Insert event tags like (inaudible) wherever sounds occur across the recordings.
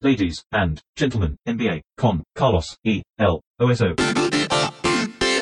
Ladies and gentlemen, NBA con Carlos E. L. OSO.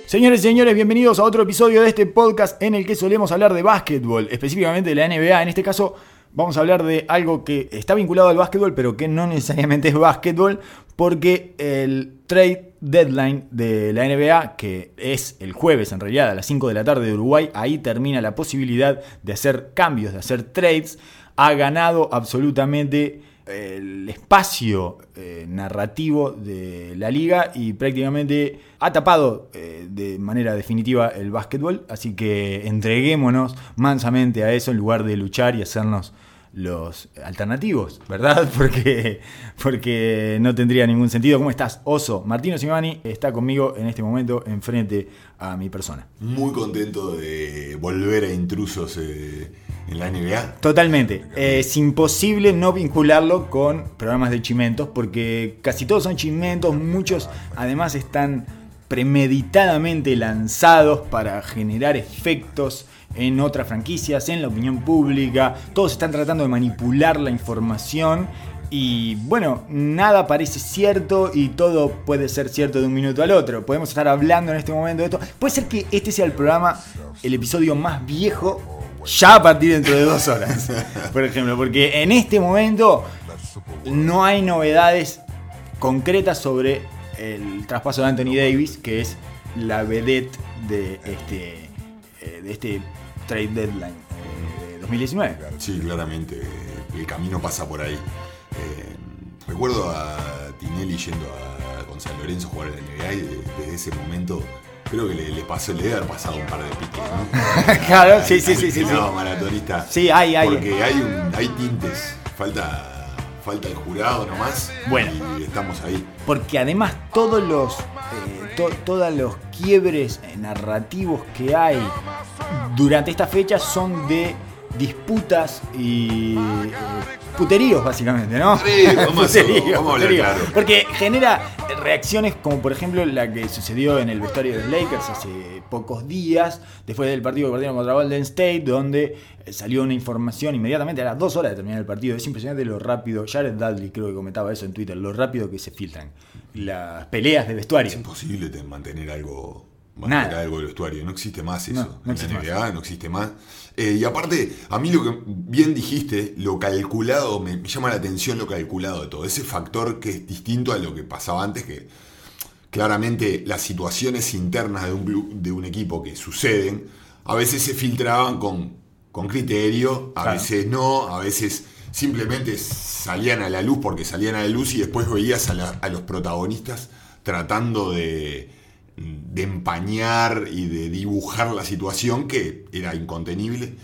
Señores y señores, bienvenidos a otro episodio de este podcast en el que solemos hablar de básquetbol, específicamente de la NBA. En este caso vamos a hablar de algo que está vinculado al básquetbol, pero que no (laughs) necesariamente es básquetbol, porque el trade deadline de la NBA, que es el jueves en realidad a las 5 de la tarde de Uruguay, ahí termina la posibilidad de hacer cambios, de hacer trades, ha ganado absolutamente el espacio eh, narrativo de la liga y prácticamente ha tapado eh, de manera definitiva el básquetbol, así que entreguémonos mansamente a eso en lugar de luchar y hacernos los alternativos, ¿verdad? (laughs) Porque, porque no tendría ningún sentido. ¿Cómo estás, Oso? Martino Simani está conmigo en este momento enfrente a mi persona. Muy contento de volver a intrusos eh, en la NBA. Totalmente. Eh, es imposible no vincularlo con programas de chimentos porque casi todos son chimentos, muchos además están premeditadamente lanzados para generar efectos en otras franquicias, en la opinión pública, todos están tratando de manipular la información y bueno, nada parece cierto y todo puede ser cierto de un minuto al otro. Podemos estar hablando en este momento de esto. Puede ser que este sea el programa, el episodio más viejo ya a partir dentro de dos horas, (laughs) por ejemplo, porque en este momento no hay novedades concretas sobre el traspaso de Anthony Davis, que es la vedette de este, eh, de este trade deadline eh, de 2019. Sí, claramente, el camino pasa por ahí. Eh, recuerdo a Tinelli yendo a, con San Lorenzo jugar en NBA y de- desde ese momento creo que le, le pasó, le debe haber pasado un par de piques, ¿no? (laughs) claro, sí, sí, sí, sí. sí. No, maratonista. Sí, hay, hay. Porque hay, un, hay tintes, falta, falta el jurado nomás. Bueno. Y estamos ahí. Porque además todos los, eh, to- todos los quiebres narrativos que hay durante esta fecha son de disputas y eh, puteríos básicamente, ¿no? Sí, vamos (laughs) Puteríos, vamos a hablar puteríos. claro. Porque genera reacciones como por ejemplo la que sucedió en el vestuario de los Lakers hace pocos días, después del partido que perdieron contra Golden State, donde salió una información inmediatamente a las dos horas de terminar el partido. Es impresionante lo rápido, Jared Dudley creo que comentaba eso en Twitter, lo rápido que se filtran las peleas de vestuario. Es imposible te- mantener algo, mantener Nada. algo del vestuario. No existe más eso. No, no existe en la NBA no existe más. Eh, y aparte, a mí lo que bien dijiste, lo calculado, me, me llama la atención lo calculado de todo. Ese factor que es distinto a lo que pasaba antes, que claramente las situaciones internas de un, club- de un equipo que suceden, a veces se filtraban con, con criterio, a Claro. veces no, a veces simplemente salían a la luz porque salían a la luz y después veías a, la- a los protagonistas tratando de, de empañar y de dibujar la situación que era incontenible.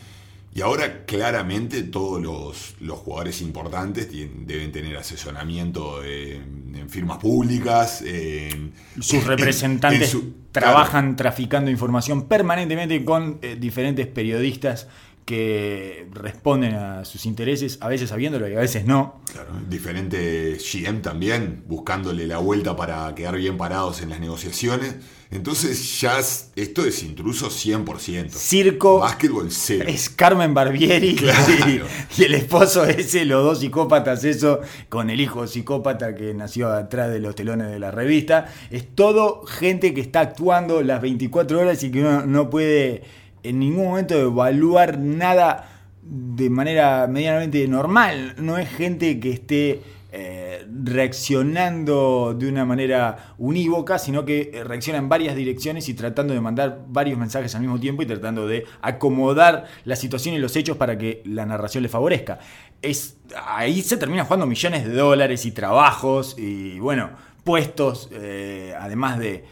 Y ahora claramente todos los, los jugadores importantes tienen- deben tener asesoramiento en, en firmas públicas. en- Sus en- representantes en su- trabajan traficando información permanentemente con eh, diferentes periodistas que responden a sus intereses, a veces sabiéndolo y a veces no. Claro, diferentes GM también, buscándole la vuelta para quedar bien parados en las negociaciones. Entonces ya es- esto es intruso 100%. Circo Básquetbol cero. es Carmen Barbieri Claro. y, (laughs) y el esposo ese, los dos psicópatas, eso, con el hijo psicópata que nació atrás de los telones de la revista. Es todo gente que está actuando las 24 horas y que uno no puede en ningún momento evaluar nada de manera medianamente normal. No es gente que esté eh, reaccionando de una manera unívoca, sino que eh, reacciona en varias direcciones y tratando de mandar varios mensajes al mismo tiempo y tratando de acomodar la situación y los hechos para que la narración le favorezca. Es, ahí se termina jugando millones de dólares y trabajos y bueno, puestos, eh, además de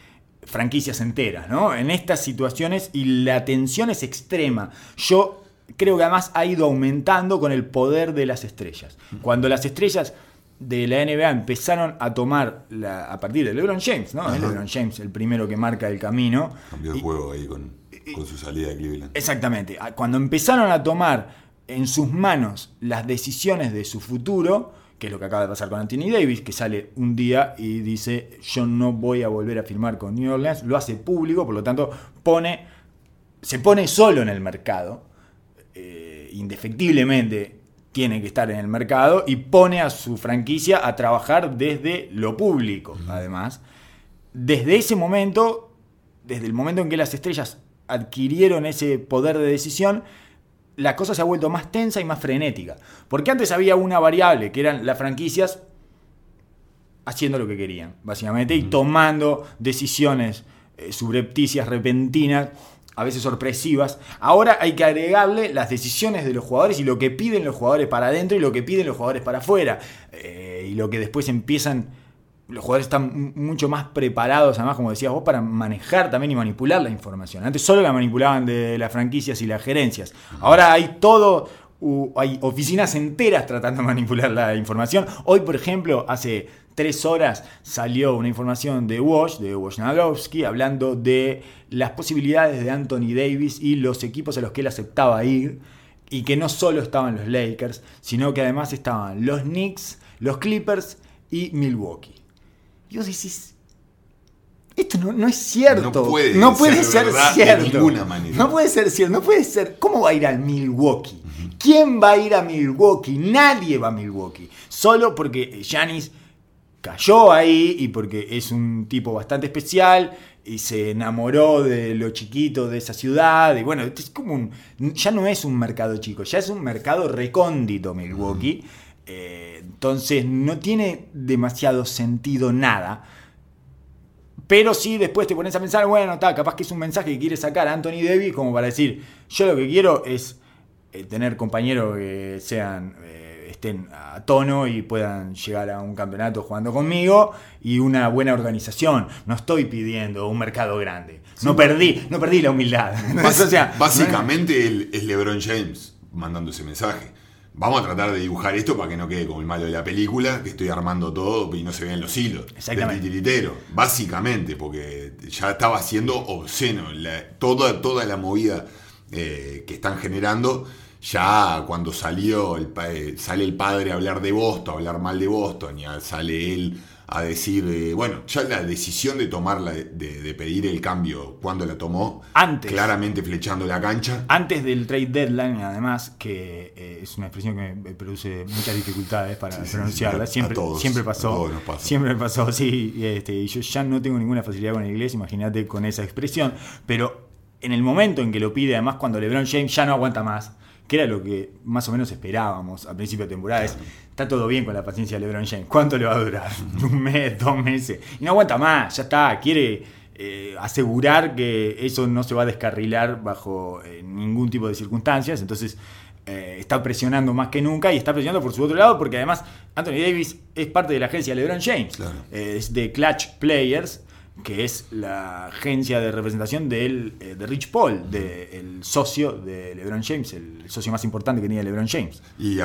franquicias enteras, ¿no? En estas situaciones y la tensión es extrema. Yo creo que además ha ido aumentando con el poder de las estrellas. Cuando las estrellas de la NBA empezaron a tomar la- a partir de LeBron James, ¿no? Es LeBron James el primero que marca el camino. Cambió el juego ahí con, con su salida de Cleveland. Exactamente. Ah, Cuando empezaron a tomar en sus manos las decisiones de su futuro, que es lo que acaba de pasar con Anthony Davis, que sale un día y dice yo no voy a volver a firmar con New Orleans, lo hace público, por lo tanto pone, se pone solo en el mercado, eh, indefectiblemente tiene que estar en el mercado y pone a su franquicia a trabajar desde lo público, además. Desde ese momento, desde el momento en que las estrellas adquirieron ese poder de decisión, la cosa se ha vuelto más tensa y más frenética. Porque antes había una variable, que eran las franquicias haciendo lo que querían, básicamente, y tomando decisiones eh, subrepticias, repentinas, a veces sorpresivas. Ahora hay que agregarle las decisiones de los jugadores y lo que piden los jugadores para adentro y lo que piden los jugadores para afuera. Eh, y lo que después empiezan los jugadores están mucho más preparados, además, como decías vos, para manejar también y manipular la información. Antes solo la manipulaban de las franquicias y las gerencias. Ahora hay todo, hay oficinas enteras tratando de manipular la información. Hoy, por ejemplo, hace tres horas salió una información de Wash, de Wojnarowski, hablando de las posibilidades de Anthony Davis y los equipos a los que él aceptaba ir. Y que no solo estaban los Lakers, sino que además estaban los Knicks, los Clippers y Milwaukee. Y vos decís, esto no, es cierto. No puede, no puede ser, cierto. De ninguna manera. No puede ser cierto. No puede ser. ¿Cómo va a ir al Milwaukee? ¿Quién va a ir a Milwaukee? Nadie va a Milwaukee. Solo porque Janis cayó ahí y porque es un tipo bastante especial y se enamoró de lo chiquito de esa ciudad. Y bueno, es como un, ya no es un mercado chico, ya es un mercado recóndito Milwaukee. Eh, entonces no tiene demasiado sentido nada. Pero sí, después te pones a pensar, bueno, está, capaz que es un mensaje que quiere sacar a Anthony Davis como para decir, yo lo que quiero es eh, tener compañeros que sean eh, estén a tono y puedan llegar a un campeonato jugando conmigo y una buena organización. No estoy pidiendo un mercado grande. no perdí, no perdí la humildad. (laughs) básicamente es LeBron James mandando ese mensaje vamos a tratar de dibujar esto para que no quede como el malo de la película, que estoy armando todo y no se vean los hilos. Exactamente. titiritero, básicamente, porque ya estaba siendo obsceno toda, toda la movida eh, que están generando. Ya cuando salió el, eh, sale el padre a hablar de Boston, a hablar mal de Boston, y sale él a decir, eh, bueno, ya la decisión de tomarla, de, pedir el cambio, cuando la tomó, antes, claramente flechando la cancha. Antes del trade deadline, además, que eh, es una expresión que me produce muchas dificultades para pronunciarla, siempre, siempre pasó, siempre pasó, sí, este, y yo ya no tengo ninguna facilidad con el inglés, imagínate con esa expresión, pero en el momento en que lo pide, además cuando LeBron James ya no aguanta más, que era lo que más o menos esperábamos a principio de temporada, está todo bien con la paciencia de LeBron James. ¿Cuánto le va a durar? (laughs) ¿Un mes, dos meses? Y no aguanta más, ya está. Quiere eh, asegurar que eso no se va a descarrilar bajo eh, ningún tipo de circunstancias. Entonces eh, está presionando más que nunca y está presionando por su otro lado porque además Anthony Davis es parte de la agencia LeBron James. es de Clutch Players que es la agencia de representación de, de Rich Paul, del socio de LeBron James, el socio más importante que tenía LeBron James. Y,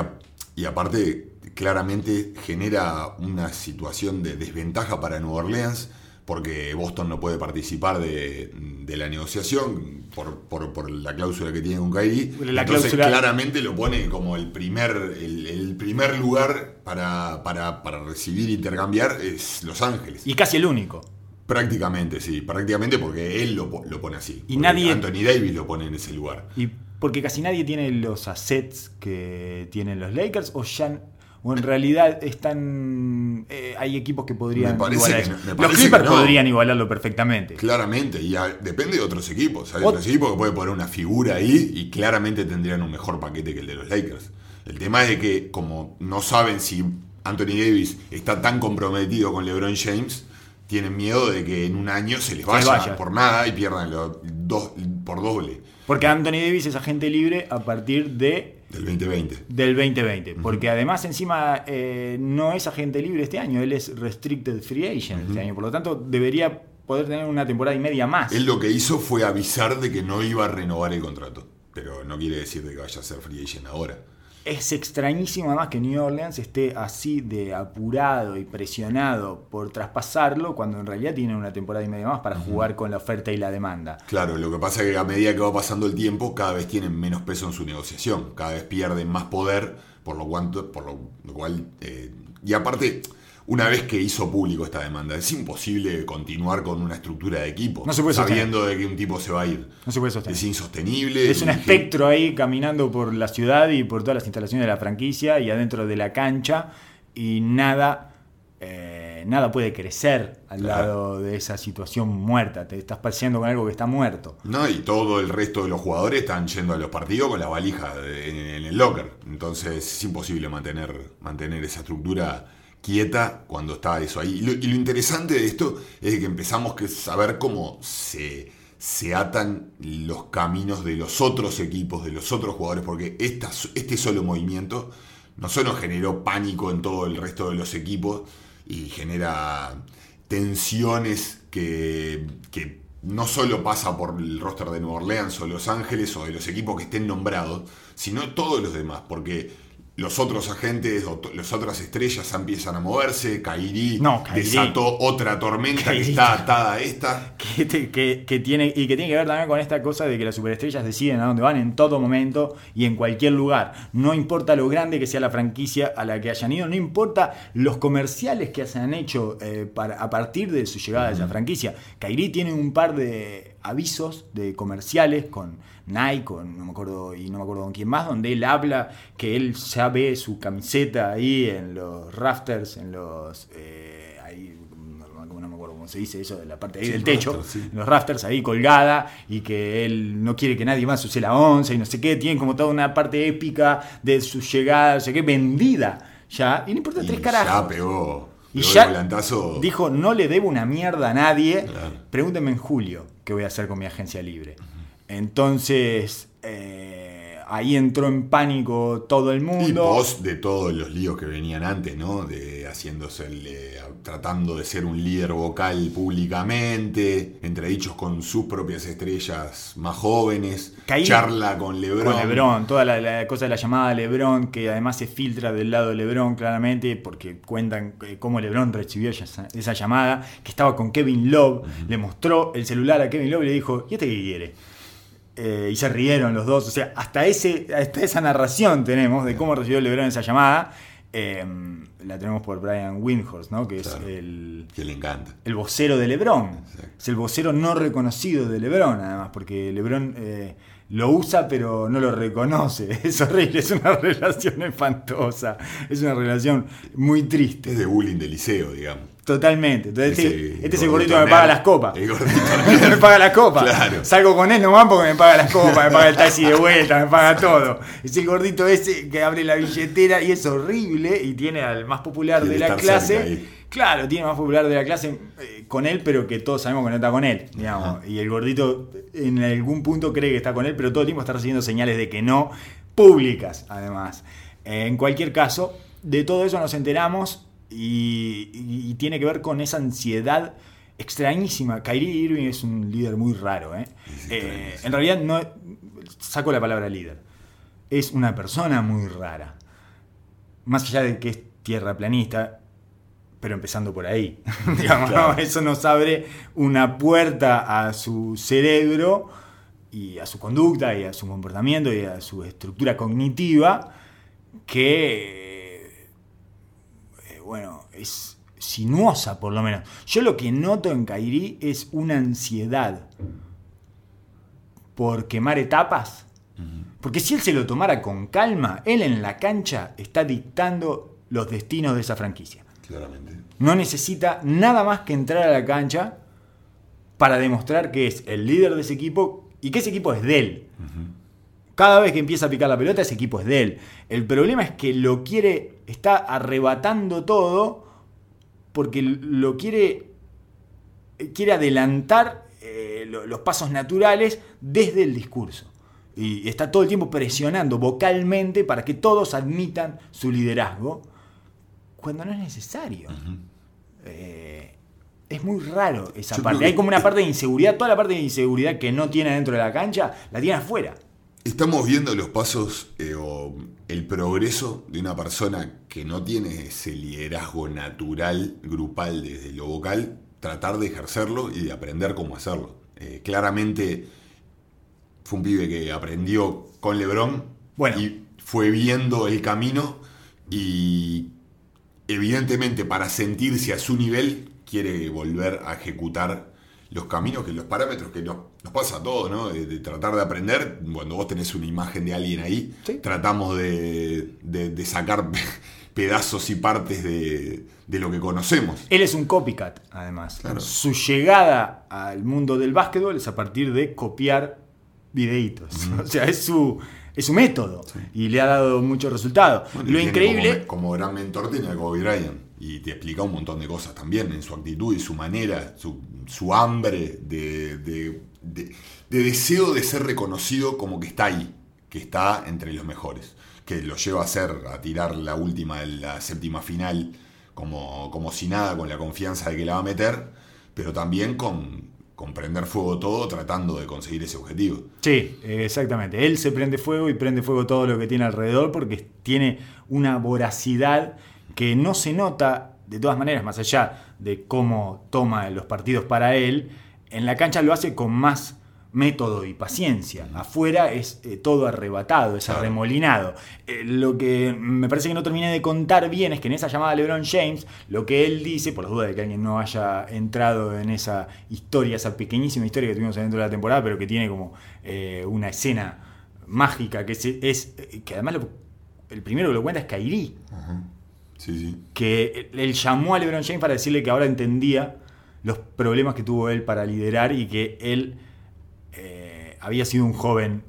y aparte, claramente genera una situación de desventaja para Nueva Orleans porque Boston no puede participar de, la negociación por, la cláusula que tiene con Kyrie. Entonces claramente lo pone como el primer, el, primer lugar para, para, recibir e intercambiar es Los Ángeles. Y casi el único. Prácticamente, sí, prácticamente porque él lo, pone así. Y nadie... Anthony Davis lo pone en ese lugar. Y porque casi nadie tiene los assets que tienen los Lakers o ya o en realidad están eh, hay equipos que podrían igualar los Clippers podrían igualarlo perfectamente. Claramente y depende de otros equipos. Hay otros equipos que pueden poner una figura ahí y claramente tendrían un mejor paquete que el de los Lakers. El tema es de que como no saben si Anthony Davis está tan comprometido con LeBron James tienen miedo de que en un año se les vaya, por nada y pierdan dos, por doble. Porque Anthony Davis es agente libre a partir de... Del 2020. Del 2020. Porque además encima eh, no es agente libre este año, él es restricted free agent este año. Por lo tanto, debería poder tener una temporada y media más. Él lo que hizo fue avisar de que no iba a renovar el contrato. Pero no quiere decir de que vaya a ser free agent ahora es extrañísimo además que New Orleans esté así de apurado y presionado por traspasarlo cuando en realidad tiene una temporada y media más para jugar con la oferta y la demanda. Claro, lo que pasa es que a medida que va pasando el tiempo cada vez tienen menos peso en su negociación, cada vez pierden más poder, por lo, cuanto, por lo, cual... Eh, y aparte, una vez que hizo público esta demanda. Es imposible continuar con una estructura de equipo No se puede sabiendo de que un tipo se va a ir. No se puede sostener. Es insostenible. Es un espectro ahí caminando por la ciudad y por todas las instalaciones de la franquicia y adentro de la cancha y nada, eh, nada puede crecer al Claro. lado de esa situación muerta. Te estás paseando con algo que está muerto. No, y todo el resto de los jugadores están yendo a los partidos con la valija en el locker. Entonces es imposible mantener, mantener esa estructura quieta cuando está eso ahí. Y lo, interesante de esto es que empezamos que saber cómo se, se atan los caminos de los otros equipos, de los otros jugadores, porque esta, este solo movimiento no solo generó pánico en todo el resto de los equipos y genera tensiones que, que no solo pasa por el roster de Nueva Orleans o Los Ángeles o de los equipos que estén nombrados, sino todos los demás, porque los otros agentes las otras estrellas empiezan a moverse, Kairi No, desató otra tormenta que está atada a esta. Que, te- que- que tiene, y que tiene que ver también con esta cosa de que las superestrellas deciden a dónde van en todo momento y en cualquier lugar. No importa lo grande que sea la franquicia a la que hayan ido, no importa los comerciales que se han hecho eh, para, a partir de su llegada a esa franquicia. Kairi tiene un par de avisos de comerciales con Nike, con, no me acuerdo, y no me acuerdo con quién más, donde él habla que él ya ve su camiseta ahí en los rafters, en los... eh, ahí, no, no me acuerdo cómo se dice eso, de la parte ahí Sí, del techo, rafters, sí. los rafters ahí colgada y que él no quiere que nadie más use la once y no sé qué, tienen como toda una parte épica de su llegada, no sé qué, vendida ya, y no importa Y tres ya carajos. pegó, Y ya volantazo. dijo, no le debo una mierda a nadie. Claro. Pregúntenme en julio qué voy a hacer con mi agencia libre. Entonces, eh, ahí entró en pánico todo el Y mundo. post de todos los líos que venían antes, ¿no? De haciéndose, el, eh, tratando de ser un líder vocal públicamente, entredichos con sus propias estrellas más jóvenes, Caí- charla con Lebron. Con Lebron, toda la, la cosa de la llamada Lebron, que además se filtra del lado de Lebron claramente, porque cuentan eh, cómo Lebron recibió esa, esa llamada, que estaba con Kevin Love, le mostró el celular a Kevin Love y le dijo, ¿y este qué quiere? Eh, y se rieron los dos, o sea, hasta, ese, hasta esa narración tenemos de cómo recibió Lebron esa llamada, eh, la tenemos por Brian Windhorst, ¿no? que Claro. es el, Que le encanta. el vocero de Lebron. Exacto. Es el vocero no reconocido de Lebron, además, porque Lebron eh, lo usa pero no lo reconoce. (laughs) Es horrible, es una (laughs) relación espantosa. Es una relación muy triste. Es de bullying de liceo, digamos. Totalmente. Entonces, Ese este, este es el gordito que me paga las copas. El gordito (laughs) me paga las copas. Claro. Salgo con él nomás porque me paga las copas, me paga el taxi de vuelta, me paga todo. Es el gordito ese que abre la billetera y es horrible y tiene al más popular Quiere de la clase. Claro, tiene más popular de la clase eh, con él, pero que todos sabemos que no está con él. Digamos. Y el gordito en algún punto cree que está con él, pero todo el tiempo está recibiendo señales de que no, públicas además. Eh, en cualquier caso, de todo eso nos enteramos y, tiene que ver con esa ansiedad extrañísima. Kyrie Irving es un líder muy raro. ¿eh? Eh, en realidad no saco la palabra líder. Es una persona muy rara. Más allá de que es tierraplanista, pero empezando por ahí. (laughs) Digamos, Claro. ¿no? Eso nos abre una puerta a su cerebro y a su conducta y a su comportamiento y a su estructura cognitiva que, bueno, es sinuosa por lo menos. Yo lo que noto en Kairi es una ansiedad por quemar etapas. Porque si él se lo tomara con calma, él en la cancha está dictando los destinos de esa franquicia. Claramente. No necesita nada más que entrar a la cancha para demostrar que es el líder de ese equipo y que ese equipo es de él. Cada vez que empieza a picar la pelota, ese equipo es de él. El problema es que lo quiere, está arrebatando todo porque lo quiere, quiere adelantar eh, lo- los pasos naturales desde el discurso. Y está todo el tiempo presionando vocalmente para que todos admitan su liderazgo cuando no es necesario. Eh, es muy raro esa Yo parte. Hay como una parte de inseguridad. Toda la parte de inseguridad que no tiene dentro de la cancha, la tiene afuera. Estamos viendo los pasos eh, o el progreso de una persona que no tiene ese liderazgo natural, grupal desde lo vocal, tratar de ejercerlo y de aprender cómo hacerlo. Eh, claramente fue un pibe que aprendió con Lebron Bueno. y fue viendo el camino y, evidentemente para sentirse a su nivel, quiere volver a ejecutar los caminos, que los parámetros que nos, nos pasa a todos, ¿no? De, de tratar de aprender, cuando vos tenés una imagen de alguien ahí, Sí. tratamos de, de- de sacar pedazos y partes de, de lo que conocemos. Él es un copycat, además. Claro. Su llegada al mundo del básquetbol es a partir de copiar videitos. (laughs) O sea, es su, es su método. Y le ha dado mucho resultado. Bueno, y Lo increíble. Como, como gran mentor tiene a Kobe Bryant. Y te explica un montón de cosas también en su actitud y su manera, su, su hambre de, de- de- de deseo de ser reconocido como que está ahí, que está entre los mejores. Que lo lleva a hacer, a tirar la última, la séptima final, como, como si nada, con la confianza de que la va a meter, pero también con, con prender fuego todo, tratando de conseguir ese objetivo. Sí, exactamente. Él se prende fuego y prende fuego todo lo que tiene alrededor porque tiene una voracidad que no se nota de todas maneras, más allá de cómo toma los partidos para él, en la cancha lo hace con más método y paciencia. Afuera es eh, todo arrebatado, es arremolinado. Eh, lo que me parece que no terminé de contar bien es que en esa llamada a LeBron James, lo que él dice, por las dudas de que alguien no haya entrado en esa historia, esa pequeñísima historia que tuvimos dentro de la temporada, pero que tiene como eh, una escena mágica, que es, es- que además lo- el primero que lo cuenta es Kairi, Sí, sí. que él llamó a LeBron James para decirle que ahora entendía los problemas que tuvo él para liderar y que él eh, había sido un joven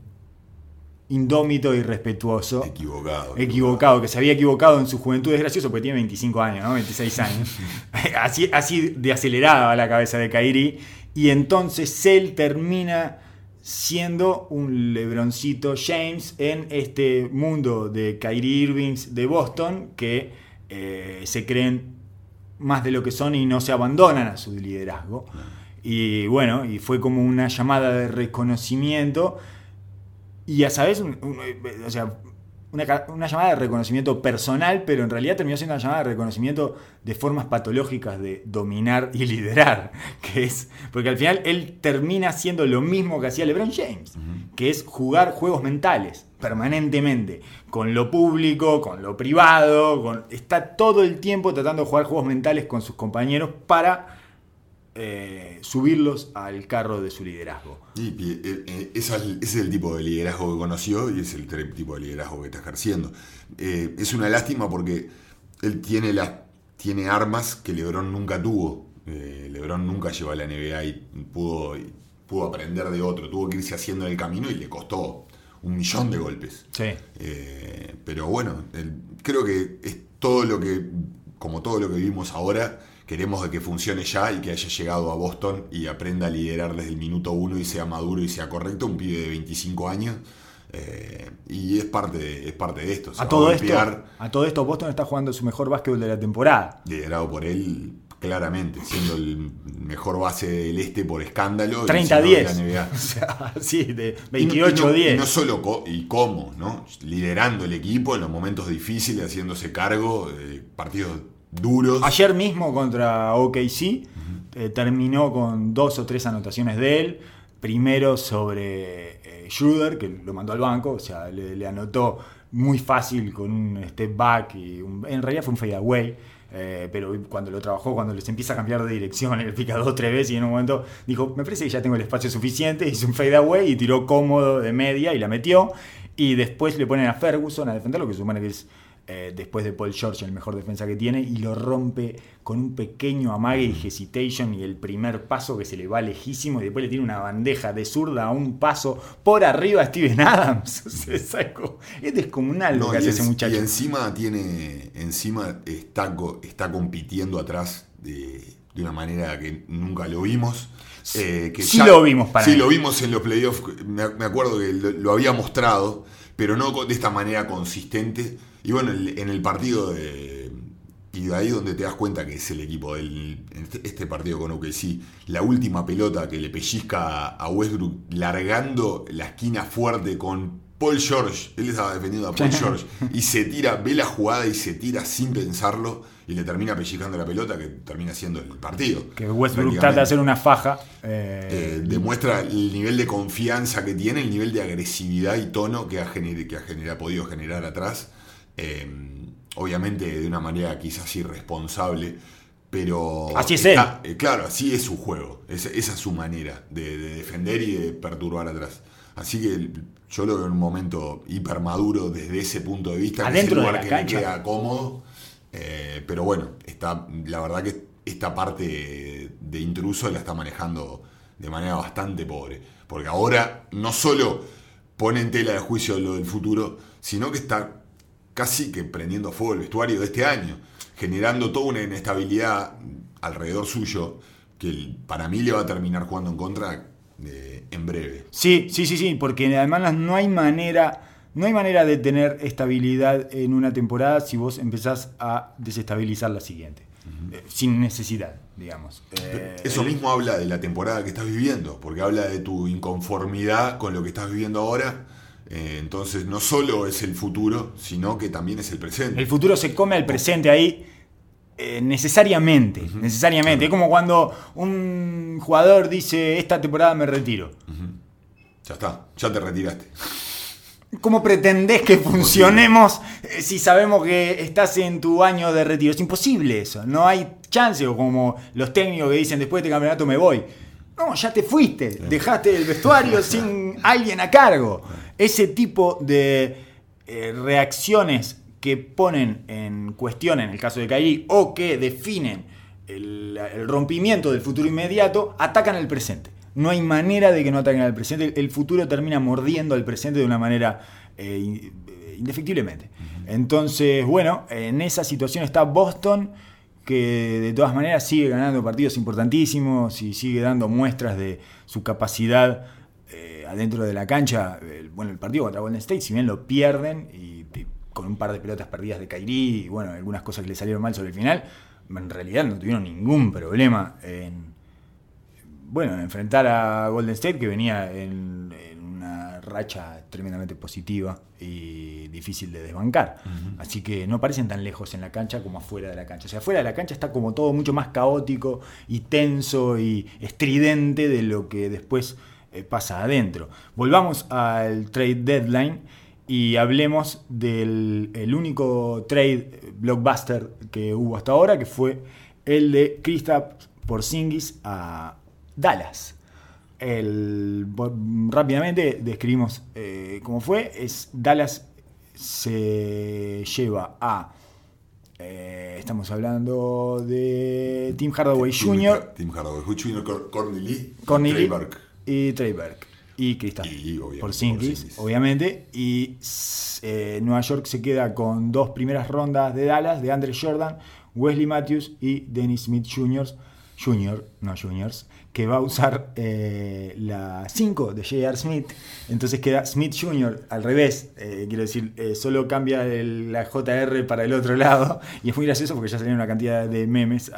indómito y respetuoso. Equivocado. Equivocado, que se había equivocado en su juventud. Es gracioso porque tiene 25 años, ¿no? 26 años. (laughs) así, así de acelerada va la cabeza de Kairi. Y entonces él termina siendo un Lebroncito James en este mundo de Kyrie Irvings de Boston que eh, se creen más de lo que son y no se abandonan a su liderazgo. Y bueno, y fue como una llamada de reconocimiento y a sabes, un- un- o sea, una, una llamada de reconocimiento personal, pero en realidad terminó siendo una llamada de reconocimiento de formas patológicas de dominar y liderar, (laughs) que es, porque al final él termina haciendo lo mismo que hacía LeBron James, que es jugar juegos mentales permanentemente, con lo público, con lo privado, con, está todo el tiempo tratando de jugar juegos mentales con sus compañeros para eh, subirlos al carro de su liderazgo. Eh, eh, ese es el tipo de liderazgo que conoció y es el tipo de liderazgo que está ejerciendo. Es una lástima porque él tiene, la, tiene armas que Lebron nunca tuvo. Lebron nunca llegó a la NBA y pudo, pudo aprender de otro. Tuvo que irse haciendo el camino y le costó un millón de golpes. Sí. Eh, pero bueno, el- creo que es todo lo que, como todo lo que vivimos ahora, queremos de que funcione ya y que haya llegado a Boston y aprenda a liderar desde el minuto uno y sea maduro y sea correcto, un pibe de 25 años. eh, y es parte de, es parte de esto. A todo, esto, a todo esto, Boston está jugando su mejor básquetbol de la temporada. liderado por él claramente, siendo el mejor base del este por escándalo. y 30 a siendo de 10. la NBA. O sea, sí, de Y no- 28 y no, 10. y no solo y cómo, ¿no? Liderando el equipo en los momentos difíciles, haciéndose cargo de partidos duros. Ayer mismo contra OKC eh, terminó con dos o tres anotaciones de él. Primero sobre eh, Schroeder, que lo mandó al banco, o sea, le, le anotó muy fácil con un step back y un- en realidad fue un fade away. Eh, pero cuando lo trabajó, cuando les empieza a cambiar de dirección, (laughs) él pica dos tres veces y en un momento dijo, me parece que ya tengo el espacio suficiente, hizo un fade away y tiró cómodo de media y la metió. Y después le ponen a Ferguson a defenderlo, que se supone que es eh, después de Paul George el mejor defensa que tiene, y lo rompe con un pequeño amague y hesitation y el primer paso que se le va lejísimo y después le tiene una bandeja de zurda a un paso por arriba a Steven Adams. (laughs) O sea, es, descomunal lo que hace en- ese muchacho. y encima tiene. Encima está, está compitiendo atrás de, de una manera que nunca lo vimos. eh, que Sí lo vimos para Sí, mí. lo vimos en los playoffs. Me, me acuerdo que lo, lo había mostrado, pero no de esta manera consistente. Y bueno, en el partido de. Y de ahí donde te das cuenta que es el equipo del este, este partido con OKC, la última pelota que le pellizca a Westbrook largando la esquina fuerte con Paul George, él estaba defendiendo a Paul George y se tira, ve la jugada y se tira sin pensarlo y le termina pellizcando la pelota que termina siendo el partido. Que Westbrook trata de hacer una faja. eh, Eh, demuestra el nivel de confianza que tiene, el nivel de agresividad y tono que ha, gener- que ha genera- podido generar atrás. Eh, obviamente de una manera quizás irresponsable, pero... Así es está- claro, así es su juego, esa, esa es su manera de, de defender y de perturbar atrás. Así que yo lo veo en un momento hipermaduro desde ese punto de vista, que Adentro es de el lugar la que cancha. le queda cómodo, eh, pero bueno, está, la verdad que esta parte de intruso la está manejando de manera bastante pobre, porque ahora no solo pone en tela de juicio lo del futuro, sino que está casi que prendiendo fuego el vestuario de este año, generando toda una inestabilidad alrededor suyo que para mí le va a terminar jugando en contra eh, en breve. Sí, sí, sí, sí, porque además no hay manera, no hay manera de tener estabilidad en una temporada si vos empezás a desestabilizar la siguiente, Eh, sin necesidad, digamos. Eh, Eso mismo habla de la temporada que estás viviendo, porque habla de tu inconformidad con lo que estás viviendo ahora. Eh, entonces no solo es el futuro, sino que también es el presente. El futuro se come al presente ahí eh, necesariamente, necesariamente. Es como cuando un jugador dice, esta temporada me retiro. Ya está, ya te retiraste. ¿Cómo pretendés que funcionemos eh, si sabemos que estás en tu año de retiro? Es imposible eso, no hay chance, o como los técnicos que dicen después de este campeonato me voy. No, ya te fuiste, dejaste el vestuario (laughs) sin alguien a cargo. Ese tipo de eh, reacciones que ponen en cuestión, en el caso de Kyrie, o que definen el, el rompimiento del futuro inmediato, atacan el presente. No hay manera de que no ataquen al presente. El futuro termina mordiendo al presente de una manera eh, eh, indefectiblemente. Entonces, bueno, en esa situación está Boston, que de todas maneras sigue ganando partidos importantísimos y sigue dando muestras de su capacidad eh, adentro de la cancha. El- bueno, el partido contra Golden State, si bien lo pierden y, y con un par de pelotas perdidas de Kyrie y bueno, algunas cosas que le salieron mal sobre el final, en realidad no tuvieron ningún problema en, bueno, en enfrentar a Golden State, que venía en, en una racha tremendamente positiva y difícil de desbancar. Así que no parecen tan lejos en la cancha como afuera de la cancha. O sea, afuera de la cancha está como todo mucho más caótico y tenso y estridente de lo que después eh, pasa adentro. Volvamos al trade deadline y hablemos del el único trade blockbuster que hubo hasta ahora, que fue el de Kristaps Porzingis a Dallas. El, rápidamente describimos eh, cómo fue. Es Dallas se lleva a. eh, estamos hablando de Tim Hardaway Jr., Tim Hardaway Jr., Cor- Courtney Lee, y Trey Burke. Y Kristaps Y, obviamente, Porzingis, Porzingis. obviamente. Y eh, Nueva York se queda con dos primeras rondas de Dallas, de Andre Jordan, Wesley Matthews y Dennis Smith Jr., Jr., no Juniors, que va a usar eh, la 5 de J.R. Smith. Entonces queda Smith Jr. al revés. eh, quiero decir, eh, solo cambia el- la JR para el otro lado. (laughs) Y es muy gracioso porque ya salieron una cantidad de memes.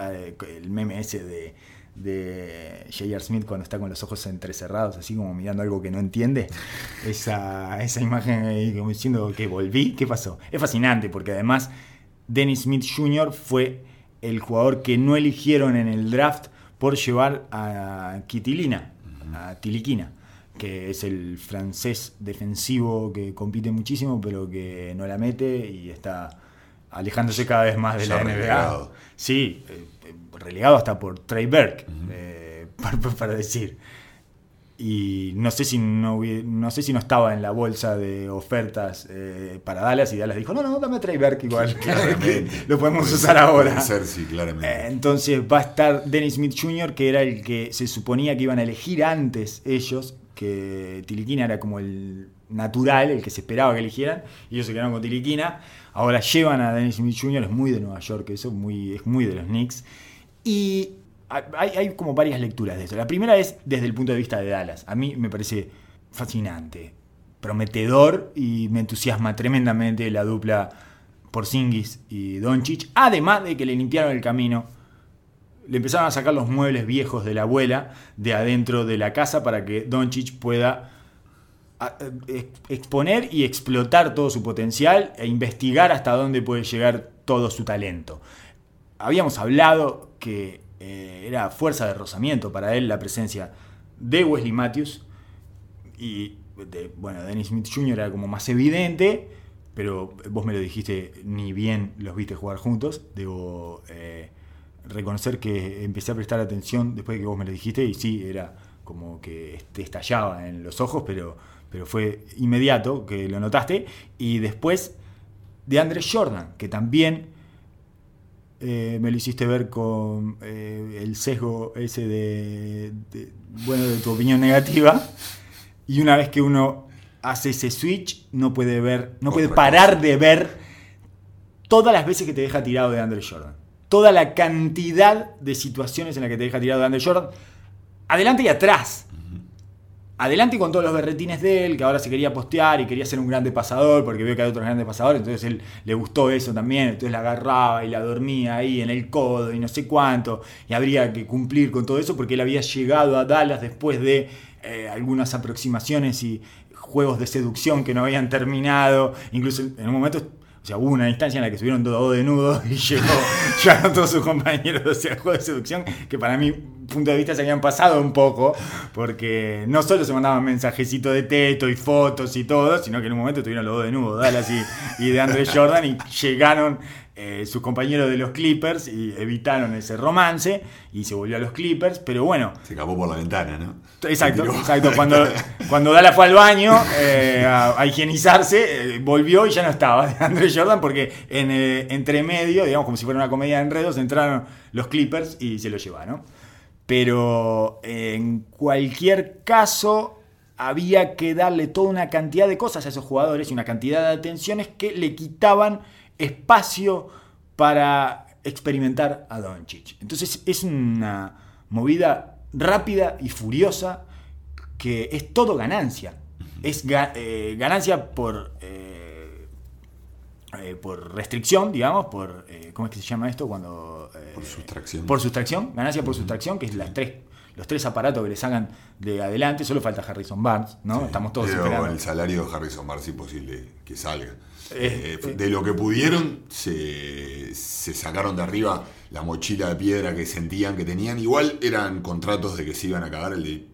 el meme ese de de J.R. Smith cuando está con los ojos entrecerrados, así como mirando algo que no entiende. (laughs) Esa, esa imagen ahí como diciendo que volví, ¿qué pasó? Es fascinante porque además Dennis Smith Jr. fue el jugador que no eligieron en el draft por llevar a Kitilina, a Tiliquina, que es el francés defensivo que compite muchísimo, pero que no la mete y está alejándose cada vez más de Ya la NBA. relegado. Sí, eh, eh, relegado hasta por Trey Burke, eh, (laughs) para, para decir. Y no sé si no, no sé si no estaba en la bolsa de ofertas eh, para Dallas y Dallas dijo, no, no, dame a Trey Burke igual. Claramente. (laughs) Lo podemos Puede usar ser, ahora. Puede ser, sí, claramente. Eh, Entonces va a estar Dennis Smith Jr., que era el que se suponía que iban a elegir antes ellos, que Tiliquina era como el natural, el que se esperaba que eligieran, y ellos se quedaron con Tiliquina. Ahora llevan a Dennis Smith Jr., es muy de Nueva York, eso muy, es muy de los Knicks. Y hay, como varias lecturas de esto. La primera es desde el punto de vista de Dallas. A mí me parece fascinante, prometedor y me entusiasma tremendamente la dupla Porzingis y Doncic. Además de que le limpiaron el camino, le empezaron a sacar los muebles viejos de la abuela de adentro de la casa para que Doncic pueda ex- exponer y explotar todo su potencial e investigar hasta dónde puede llegar todo su talento. Habíamos hablado que eh, era fuerza de rozamiento para él la presencia de Wesley Matthews y de, bueno, Dennis Smith Jr. era como más evidente, pero vos me lo dijiste, ni bien los viste jugar juntos. Debo eh, reconocer que empecé a prestar atención después de que vos me lo dijiste y sí, era como que te estallaba en los ojos, pero, pero fue inmediato que lo notaste. Y después de Andrés Jordan, que también eh, me lo hiciste ver con eh, el sesgo ese de, de, bueno, de tu opinión negativa. Y una vez que uno hace ese switch, no puede ver, no puede parar de ver todas las veces que te deja tirado de Andrés Jordan. Toda la cantidad de situaciones en las que te deja tirado de Andrés Jordan. Adelante y atrás. Adelante con todos los berretines de él, que ahora se quería postear y quería ser un grande pasador, porque veo que hay otros grandes pasadores, entonces él le gustó eso también, entonces la agarraba y la dormía ahí en el codo y no sé cuánto, y habría que cumplir con todo eso porque él había llegado a Dallas después de eh, algunas aproximaciones y juegos de seducción que no habían terminado, incluso en un momento sea, hubo una instancia en la que estuvieron todos desnudos (laughs) y llegó, (laughs) llegaron todos sus compañeros el juego de seducción, que para mi punto de vista se habían pasado un poco, porque no solo se mandaban mensajecitos de teto y fotos y todo, sino que en un momento estuvieron los dos desnudos, Dallas (laughs) y, y de Andrés Jordan, y llegaron eh, sus compañeros de los Clippers y evitaron ese romance y se volvió a los Clippers, pero bueno, Se escapó por la ventana, ¿no? Exacto, exacto. Cuando, (laughs) cuando Dala fue al baño eh, a, a higienizarse, eh, volvió y ya no estaba de (laughs) Andre Jordan porque en eh, entre medio, digamos como si fuera una comedia de enredos, entraron los Clippers y se lo llevaron. Pero en cualquier caso había que darle toda una cantidad de cosas a esos jugadores y una cantidad de atenciones que le quitaban espacio para experimentar a Doncic. Entonces es una movida rápida y furiosa que es todo ganancia. Es ga- eh, ganancia por, eh, eh, por restricción, digamos, por... eh, ¿Cómo es que se llama esto? Cuando... eh, Por sustracción. Por sustracción, ganancia por sustracción, que es las tres, los tres aparatos que le sacan de adelante. Solo falta Harrison Barnes, ¿no? Sí, Estamos todos pero esperando. el salario de Harrison Barnes es imposible que salga. Eh, Eh, de lo que pudieron, se, se sacaron de arriba la mochila de piedra que sentían que tenían. Igual eran contratos de que se iban a cagar. El de,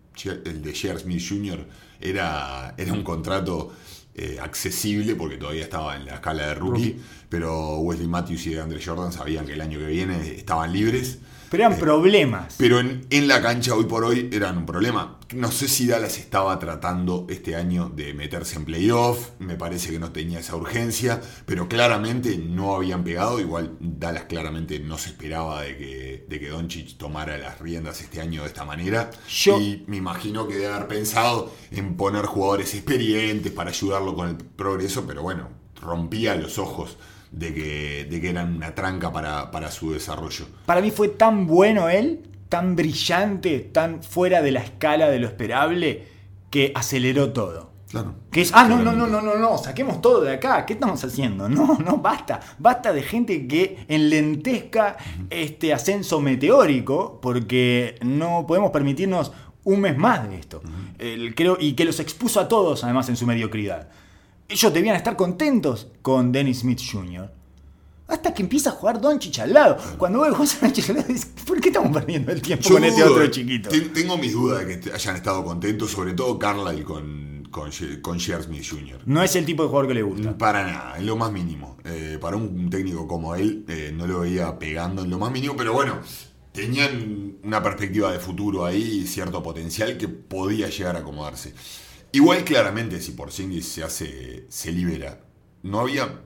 el de. Smith Jr. era, era un contrato eh, accesible porque todavía estaba en la escala de rookie. Rookie. Pero Wesley Matthews y Andre Jordan sabían que el año que viene estaban libres. Pero eran problemas. Pero en, en la cancha hoy por hoy eran un problema. No sé si Dallas estaba tratando este año de meterse en playoff. Me parece que no tenía esa urgencia. Pero claramente no habían pegado. Igual Dallas claramente no se esperaba de que, de que Doncic tomara las riendas este año de esta manera. Yo- Y me imagino que debe haber pensado en poner jugadores experientes para ayudarlo con el progreso. Pero bueno, rompía los ojos de que, de que eran una tranca para, para su desarrollo. Para mí fue tan bueno él, tan brillante, tan fuera de la escala de lo esperable, que aceleró todo. Claro. Que es, ah, no, no, no, no, no, no, saquemos todo de acá, ¿qué estamos haciendo? (laughs) No, no, basta, basta de gente que enlentezca este ascenso meteórico, porque no podemos permitirnos un mes más de esto. El- creo, y que los expuso a todos, además, en su mediocridad. Ellos debían estar contentos con Dennis Smith Jr. Hasta que empieza a jugar Doncic al lado. Cuando vos jugás a Doncic al lado, dices, ¿por qué estamos perdiendo el tiempo Yo con este dudo, otro chiquito? ten- tengo mis dudas de que hayan estado contentos, sobre todo Carlisle con, con, con. Smith Jr. No es el tipo de jugador que le gusta. Para nada, en lo más mínimo. Eh, para un técnico como él, eh, no lo veía pegando en lo más mínimo, pero bueno, tenían una perspectiva de futuro ahí y cierto potencial que podía llegar a acomodarse. Igual claramente si Porzingis se hace, se libera, no había,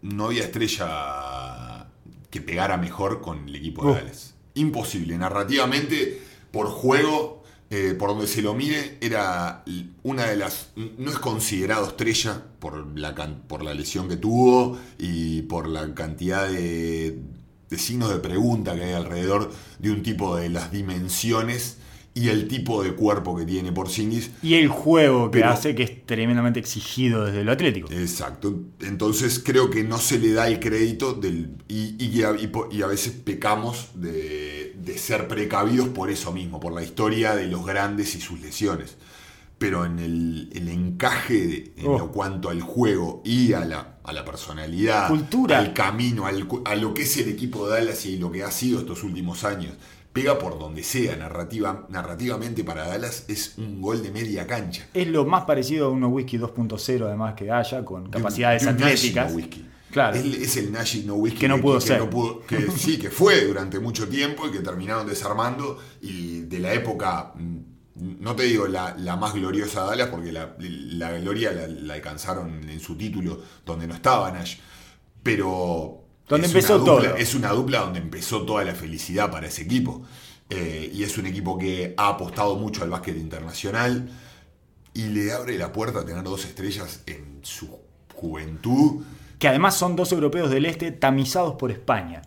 no había estrella que pegara mejor con el equipo de Uh. Dallas. Imposible, narrativamente, por juego, eh, por donde se lo mire, era una de las. No es considerado estrella por la, por la lesión que tuvo y por la cantidad de, de signos de pregunta que hay alrededor de un tipo de las dimensiones y el tipo de cuerpo que tiene Porzingis. Y el juego que Pero- hace que es tremendamente exigido desde lo atlético. Exacto. Entonces creo que no se le da el crédito del, y, y a, y po- y a veces pecamos de, de ser precavidos por eso mismo, por la historia de los grandes y sus lesiones. pero en el, el encaje en Oh. lo cuanto al juego y a la, a la personalidad, Cultura. al camino, al a lo que es el equipo de Dallas y lo que ha sido estos últimos años, pega por donde sea, narrativa, narrativamente para Dallas es un gol de media cancha. Es lo más parecido a uno whisky 2.0 además que haya, con De un- capacidades de un atléticas. No whisky. Claro. Es, es el Nashi no whisky Que no pudo ser. pudo- que (laughs) sí, que fue durante mucho tiempo y que terminaron desarmando. Y de la época, mm, no te digo la, la más gloriosa de Dallas, porque la, la gloria la, la alcanzaron en su título donde no estaba Nash. Pero. Donde es empezó una dupla- todo. Es una dupla donde empezó toda la felicidad para ese equipo. Eh, y es un equipo que ha apostado mucho al básquet internacional y le abre la puerta a tener dos estrellas en su juventud. que además son dos europeos del este tamizados por España.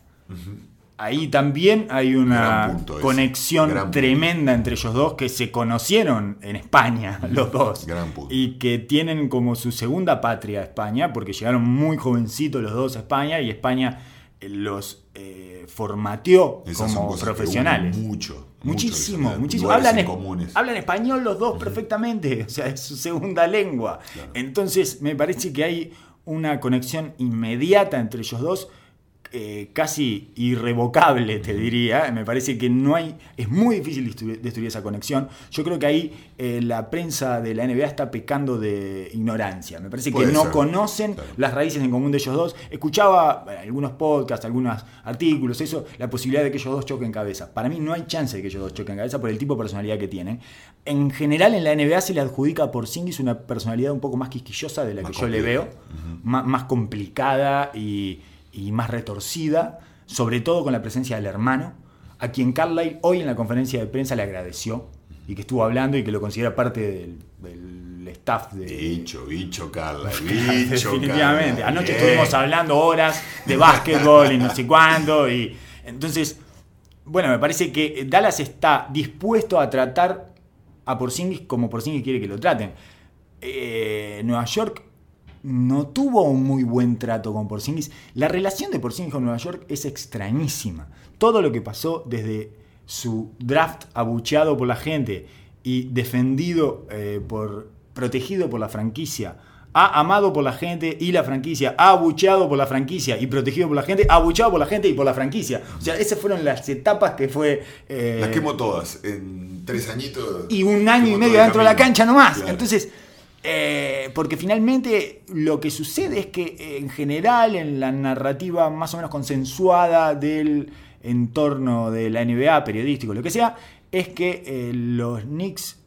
Ahí también hay una conexión Gran punto. tremenda entre ellos dos que se conocieron en España, (laughs) los dos. Gran punto. Y que tienen como su segunda patria España, porque llegaron muy jovencitos los dos a España y España eh, los eh, formateó Esas como profesionales. mucho. Muchísimo, mucho, muchísimo. Hablan, es- español los dos perfectamente, (laughs) o sea, es su segunda lengua. Claro. Entonces, me parece que hay una conexión inmediata entre ellos dos, eh, casi irrevocable, te diría. Me parece que no hay. Es muy difícil destruir, esa conexión. Yo creo que ahí eh, la prensa de la NBA está pecando de ignorancia. Me parece que no ser. conocen Claro. las raíces en común de ellos dos. Escuchaba bueno, algunos podcasts, algunos artículos, eso, la posibilidad de que ellos dos choquen cabeza. Para mí no hay chance de que ellos dos choquen cabeza por el tipo de personalidad que tienen. En general en la NBA se le adjudica a Porzingis una personalidad un poco más quisquillosa de la Más que yo le veo, má- más, complicada y, y más retorcida, sobre todo con la presencia del hermano, a quien Carlyle hoy en la conferencia de prensa le agradeció y que estuvo hablando y que lo considera parte del, del staff de, Bicho, bicho, Carla. Bicho, Definitivamente. Carla. Anoche Bien. estuvimos hablando horas de básquetbol y no sé cuándo. Y entonces, bueno, me parece que Dallas está dispuesto a tratar a Porzingis como Porzingis quiere que lo traten. Eh, Nueva York no tuvo un muy buen trato con Porzingis. La relación de Porzingis con Nueva York es extrañísima. Todo lo que pasó desde su draft abucheado por la gente y defendido eh, por protegido por la franquicia, ha amado por la gente y la franquicia, ha abucheado por la franquicia y protegido por la gente, abucheado por la gente y por la franquicia. O sea, esas fueron las etapas que fue eh, Las quemo todas. En tres añitos. y un año y medio dentro de la cancha nomás. Claro. Entonces, eh, porque finalmente lo que sucede es que eh, en general en la narrativa más o menos consensuada del entorno de la NBA, periodístico, lo que sea, es que eh, los Knicks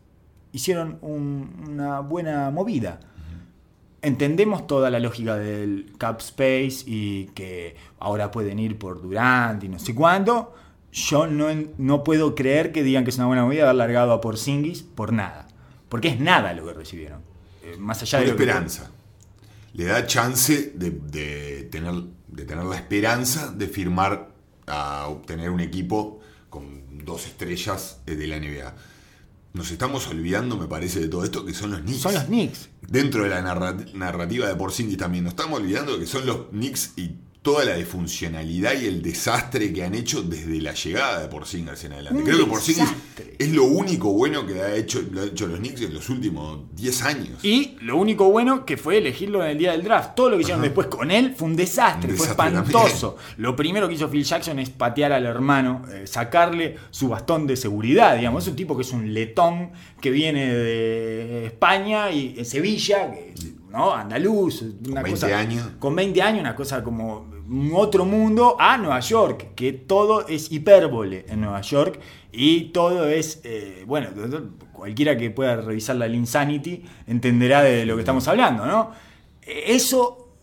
hicieron un- una buena movida. Entendemos toda la lógica del cap space y que ahora pueden ir por Durant y no sé cuánto. Yo no, no puedo creer que digan que es una buena movida haber largado a Porzingis por nada. Porque es nada lo que recibieron. Eh, más allá de lo que- esperanza. Le da chance de, de tener, de tener la esperanza de firmar a obtener un equipo con dos estrellas de la NBA. Nos estamos olvidando, me parece, de todo esto, que son los Knicks. Son los Knicks. Dentro de la narra- narrativa de Porzingis también. Nos estamos olvidando que son los Knicks y toda la disfuncionalidad y el desastre que han hecho desde la llegada de Porzingis en adelante. Creo que Porzingis es lo único bueno que ha hecho, lo ha hecho los Knicks en los últimos 10 años. Y lo único bueno que fue elegirlo en el día del draft. Todo lo que hicieron Ajá. después con él fue un desastre, Un fue espantoso. Lo primero que hizo Phil Jackson es patear al hermano, eh, sacarle su bastón de seguridad. Digamos, es un tipo que es un letón que viene de España y en Sevilla, que, ¿no? Andaluz, una 20 cosa. años. Con 20 años, una cosa como un otro mundo a Nueva York, que todo es hipérbole en Nueva York y todo es, eh, bueno, cualquiera que pueda revisar la Insanity entenderá de lo que estamos hablando, ¿no? Eso,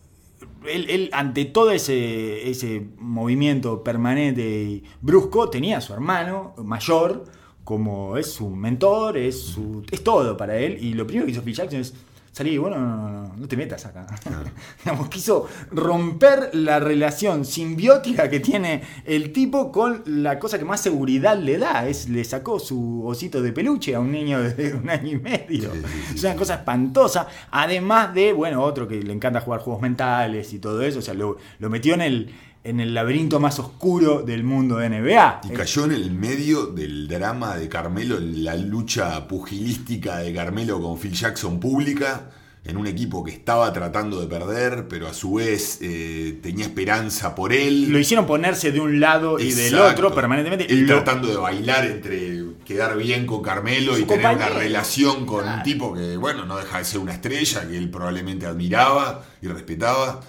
él, él, ante todo ese, ese movimiento permanente y brusco, tenía a su hermano mayor como es su mentor, es, su, es todo para él, y lo primero que hizo Phil Jackson es salí, bueno, no, no, no, no te metas acá. (laughs) Digamos, quiso romper la relación simbiótica que tiene el tipo con la cosa que más seguridad le da. Es, le sacó su osito de peluche a un niño (laughs) de un año y medio. Sí, sí, sí, es una cosa espantosa. Además de, bueno, otro que le encanta jugar juegos mentales y todo eso. O sea, lo, lo metió en el, en el laberinto más oscuro del mundo de NBA. Y cayó en el medio del drama de Carmelo, la lucha pugilística de Carmelo con Phil Jackson pública, en un equipo que estaba tratando de perder, pero a su vez eh, tenía esperanza por él. Lo hicieron ponerse de un lado y del otro permanentemente. Él Lo- tratando de bailar entre quedar bien con Carmelo Su y tener una relación con Claro. un tipo que, bueno, no deja de ser una estrella, que él probablemente admiraba y respetaba.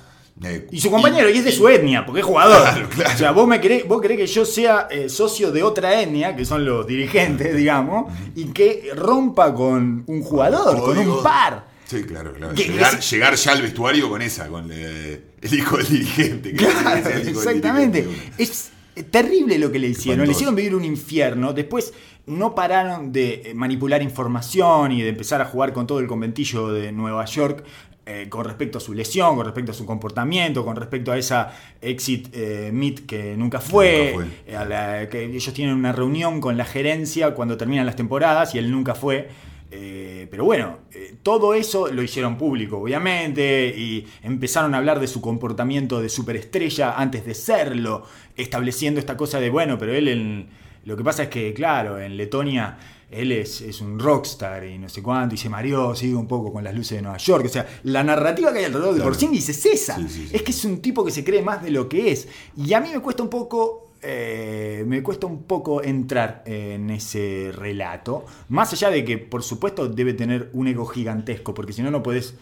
Eh, Y su compañero, y, es de su etnia, porque es jugador. Claro, claro. O sea, vos me querés, vos querés que yo sea eh, socio de otra etnia, que son los dirigentes, digamos, y que rompa con un jugador, con un par. Sí, claro, claro. Llegar, es- llegar ya al vestuario con esa, con eh, el hijo del dirigente. Claro, es del exactamente. dirigente. Es terrible lo que le hicieron. Le hicieron vivir un infierno. Después no pararon de manipular información y de empezar a jugar con todo el conventillo de Nueva York. Eh, con respecto a su lesión, con respecto a su comportamiento, con respecto a esa exit eh, meet que nunca fue, Nunca eh, a la que ellos tienen una reunión con la gerencia cuando terminan las temporadas y él nunca fue. Eh, pero bueno, eh, todo eso lo hicieron público, obviamente, y empezaron a hablar de su comportamiento de superestrella antes de serlo, estableciendo esta cosa de, bueno, pero él, en- lo que pasa es que, claro, en Letonia él es, es un rockstar y no sé cuánto, y se mareó, sigue un poco con las luces de Nueva York. O sea, la narrativa que hay alrededor de Claro. Porzingis es esa. Sí, sí, sí. Es que es un tipo que se cree más de lo que es. Y a mí me cuesta un poco. eh, me cuesta un poco entrar en ese relato. Más allá de que, por supuesto, debe tener un ego gigantesco, porque si no, no puedes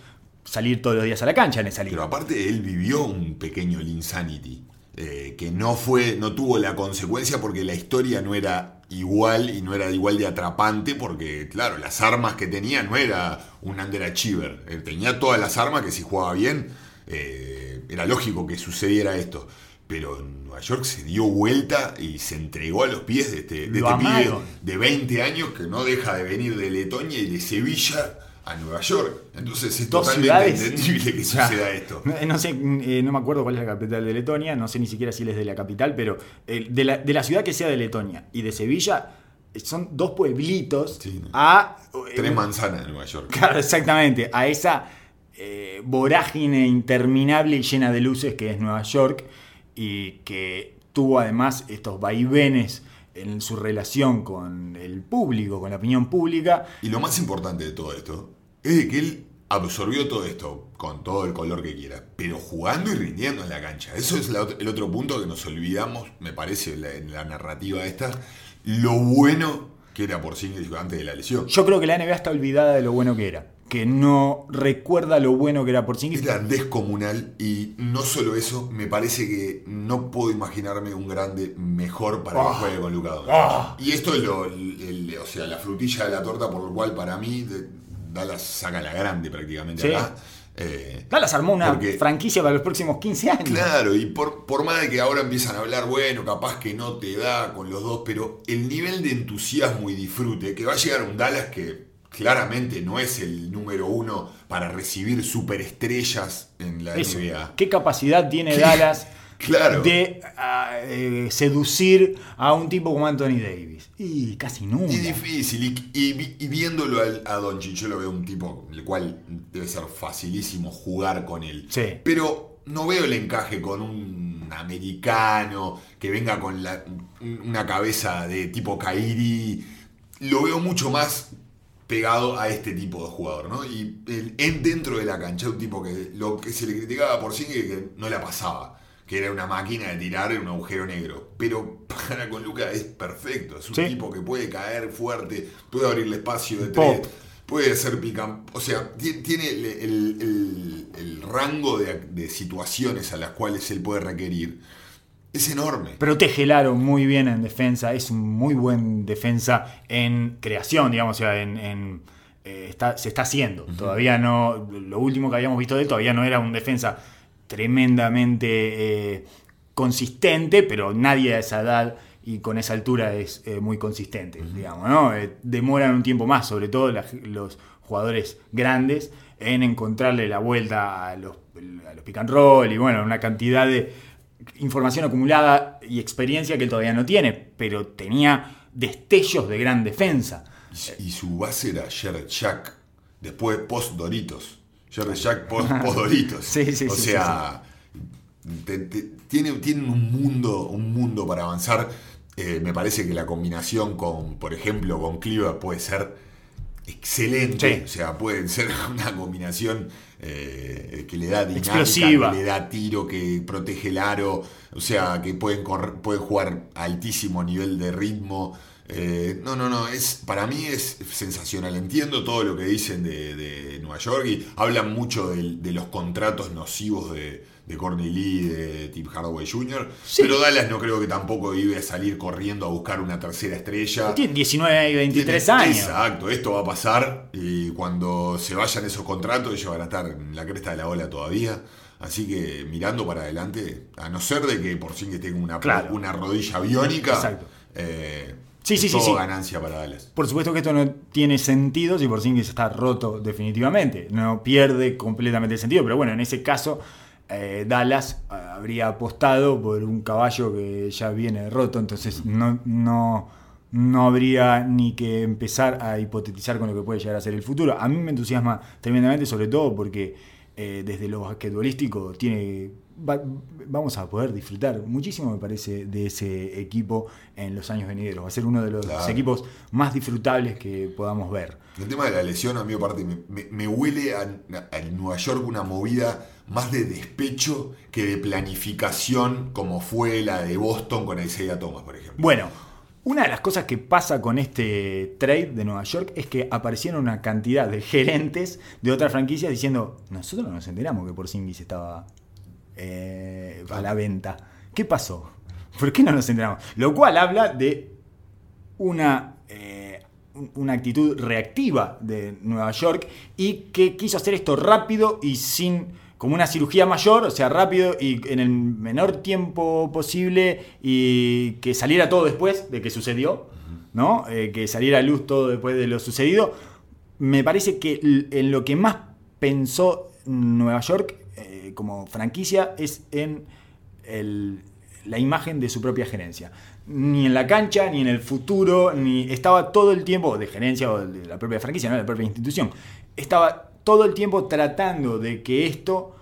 salir todos los días a la cancha en esa Pero liga. aparte él vivió un pequeño Linsanity, eh, que no fue, no tuvo la consecuencia porque la historia no era igual y no era igual de atrapante porque, claro, las armas que tenía no era un underachiever. Él tenía todas las armas que si jugaba bien eh, era lógico que sucediera esto. Pero en Nueva York se dio vuelta y se entregó a los pies de este, de este pibe de 20 años que no deja de venir de Letonia y de Sevilla a Nueva York. Entonces es Dos totalmente ciudades. entendible que (laughs) suceda esto. No, no sé, eh, no me acuerdo cuál es la capital de Letonia, no sé ni siquiera si él es de la capital, pero eh, de, la, de la ciudad que sea de Letonia y de Sevilla, eh, son dos pueblitos a... eh, Tres manzanas de Nueva York. Claro, exactamente, a esa eh, vorágine interminable y llena de luces que es Nueva York y que tuvo además estos vaivenes en su relación con el público, con la opinión pública. Y lo más importante de todo esto es de que él absorbió todo esto con todo el color que quiera, pero jugando y rindiendo en la cancha. Eso es la el otro punto que nos olvidamos, me parece, en la, en la narrativa esta, lo bueno que era por sí antes de la lesión. Yo creo que la NBA está olvidada de lo bueno que era, que no recuerda lo bueno que era Porzingis. Era descomunal y no solo eso, me parece que no puedo imaginarme un grande mejor para que Ah. juegue con Luka Doncic. Ah. Y esto es lo, el- el- o sea, la frutilla de la torta por lo cual para mí de- Dallas saca la grande prácticamente Sí. acá. Eh, Dallas armó una Porque- franquicia para los próximos 15 años. Claro, y por, por más de que ahora empiezan a hablar, bueno, capaz que no te da con los dos, pero el nivel de entusiasmo y disfrute que va a llegar un Dallas que claramente no es el número uno para recibir superestrellas en la Eso. NBA. ¿Qué capacidad tiene Dallas Claro. de ah, eh, seducir a un tipo como Anthony Davis? Y casi nunca. Y difícil, y, y vi- y viéndolo al- a Doncic, yo lo veo un tipo el cual debe ser facilísimo jugar con él. Sí. Pero no veo el encaje con un americano que venga con la- una cabeza de tipo Kairi. Lo veo mucho más pegado a este tipo de jugador, ¿no? Y el- en dentro de la cancha, un tipo que lo que se le criticaba por sí que no la pasaba, que era una máquina de tirar en un agujero negro. Pero (laughs) para con Luca es perfecto, es un Sí. tipo que puede caer fuerte, puede abrirle espacio de Pop. tres, puede hacer pican, o sea, ti- tiene el, el- el- el rango de, de situaciones a las cuales él puede requerir. Es enorme. Protege el aro muy bien en defensa, es un muy buen defensa en creación, digamos, o sea, en, en, eh, está, se está haciendo. Todavía no, lo último que habíamos visto de él todavía no era un defensa tremendamente eh, consistente, pero nadie a esa edad y con esa altura es eh, muy consistente, digamos, ¿no? Eh, demoran un tiempo más, sobre todo la- los jugadores grandes, en encontrarle la vuelta a los, a los pick and roll y bueno, una cantidad de información acumulada y experiencia que él todavía no tiene, pero tenía destellos de gran defensa. Y, y su base era Jared Jack, después post Doritos. Jared Jack post, (laughs) post Doritos. Sí, sí, o sí, sea, te- te- tiene, tienen un mundo, un mundo para avanzar. Eh, me parece que la combinación con, por ejemplo, con Cleaver puede ser excelente. Sí. O sea, pueden ser (laughs) una combinación eh, que le da dinámica, Explosiva. que le da tiro, que protege el aro. O sea, que pueden, correr- pueden jugar a altísimo nivel de ritmo. Eh, no, no, no, es, para mí es sensacional. Entiendo todo lo que dicen de, de Nueva York y hablan mucho de, los contratos nocivos de, de Courtney Lee y de Tim Hardaway Jr. Sí. Pero Dallas no creo que tampoco iba a salir corriendo a buscar una tercera estrella. Tiene 19 y 23 Tiene- años. Exacto, esto va a pasar y cuando se vayan esos contratos ellos van a estar en la cresta de la ola todavía. Así que mirando para adelante, a no ser de que por sí que tenga una, Claro. una rodilla biónica, Exacto. eh, Sí, sí, sí, sí. ganancia para Dallas. Por supuesto que esto no tiene sentido si Porzingis está roto definitivamente. No pierde completamente el sentido. Pero bueno, en ese caso, eh, Dallas eh, habría apostado por un caballo que ya viene roto. Entonces no, no, no habría ni que empezar a hipotetizar con lo que puede llegar a ser el futuro. A mí me entusiasma tremendamente, sobre todo porque eh, desde lo basquetbolístico tiene va- vamos a poder disfrutar muchísimo me parece de ese equipo en los años venideros va a ser uno de los Claro. equipos más disfrutables que podamos ver El tema de la lesión, a mí aparte, me, me- me huele a, a Nueva York una movida más de despecho que de planificación, como fue la de Boston con Isaiah Thomas, por ejemplo. bueno una de las cosas que pasa con este trade de Nueva York es que aparecieron una cantidad de gerentes de otras franquicias diciendo nosotros no nos enteramos que Porzingis estaba eh, a la venta ¿qué pasó? ¿por qué no nos enteramos? lo cual habla de una, eh, un- una actitud reactiva de Nueva York y que quiso hacer esto rápido y sin como una cirugía mayor, o sea, rápido y en el menor tiempo posible y que saliera todo después de que sucedió, ¿no? Eh, que saliera a luz todo después de lo sucedido. Me parece que en lo que más pensó Nueva York como franquicia es en el- la imagen de su propia gerencia. Ni en la cancha, ni en el futuro, ni estaba todo el tiempo, de gerencia o de la propia franquicia, no de la propia institución, estaba todo el tiempo tratando de que esto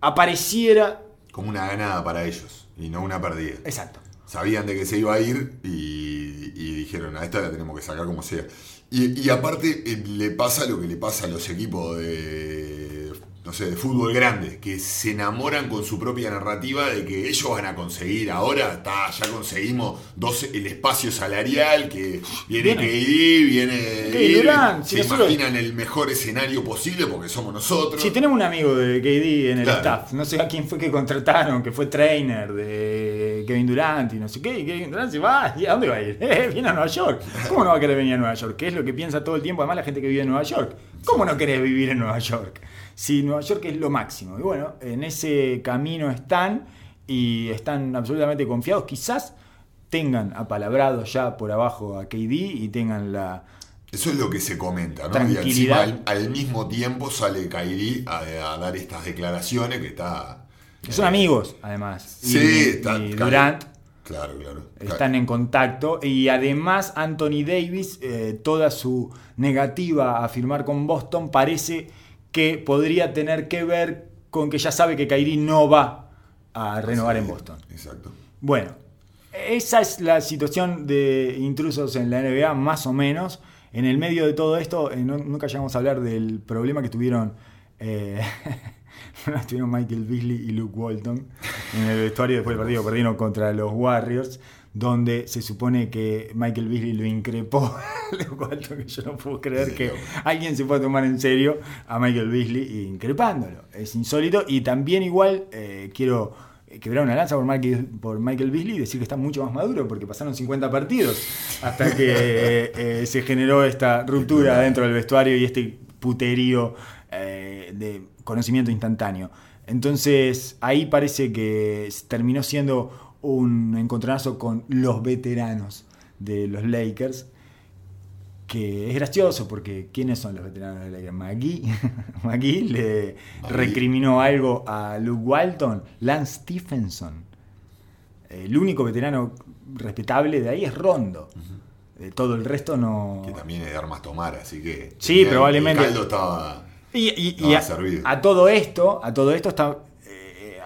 apareciera. Como una ganada para ellos y no una perdida. Exacto. Sabían de que se iba a ir y, y dijeron, a esta la tenemos que sacar como sea. Y, y aparte eh, le pasa lo que le pasa a los equipos de, no sé, de fútbol grande, que se enamoran con su propia narrativa de que ellos van a conseguir ahora, está, ya conseguimos dos, el espacio salarial, que viene. KD, viene... Kevin Durant, se si nosotros- imaginan el mejor escenario posible porque somos nosotros. Si tenemos un amigo de KD en el Claro. staff, no sé a quién fue que contrataron, que fue trainer de Kevin Durant y no sé qué, y Kevin Durant se va, ¿y a dónde va a ir? (laughs) Eh, viene a Nueva York. ¿Cómo no va a querer venir a Nueva York? ¿Qué es lo que piensa todo el tiempo? Además, la gente que vive en Nueva York. ¿Cómo no querés vivir en Nueva York? Si Nueva York es lo máximo. Y bueno, en ese camino están y están absolutamente confiados. Quizás tengan apalabrado ya por abajo a KD y tengan la. Eso es lo que se comenta, ¿no? Y encima al, al mismo tiempo sale Kairi a, a dar estas declaraciones que está. que son amigos, además. Sí, y, está. y Durant Claro, claro. están en contacto y además Anthony Davis, eh, toda su negativa a firmar con Boston parece que podría tener que ver con que ya sabe que Kyrie no va a renovar en Boston. Exacto. Bueno, esa es la situación de intrusos en la NBA, más o menos. En el medio de todo esto, eh, no- nunca llegamos a hablar del problema que tuvieron, eh, (laughs) tuvieron Michael Beasley y Luke Walton en el vestuario después del partido perdieron contra los Warriors, donde se supone que Michael Beasley lo increpó (laughs) Walton, que yo no puedo creer que alguien se pueda tomar en serio a Michael Beasley increpándolo. Es insólito y también igual eh, quiero quebrar una lanza por Michael, por Michael Beasley y decir que está mucho más maduro porque pasaron 50 partidos hasta que eh, eh, se generó esta ruptura dentro del vestuario y este puterío eh, de conocimiento instantáneo. Entonces ahí parece que terminó siendo un encontronazo con los veteranos de los Lakers que es gracioso porque ¿quiénes son los veteranos de la Liga? McGee, McGee le recriminó algo a Luke Walton, Lance Stephenson. El único veterano respetable de ahí es Rondo. De todo el resto no. Que también es de armas tomar, así que. Sí, probablemente. El caldo estaba. Y, y- y Estaba a, servido. a todo esto, a todo esto está, eh,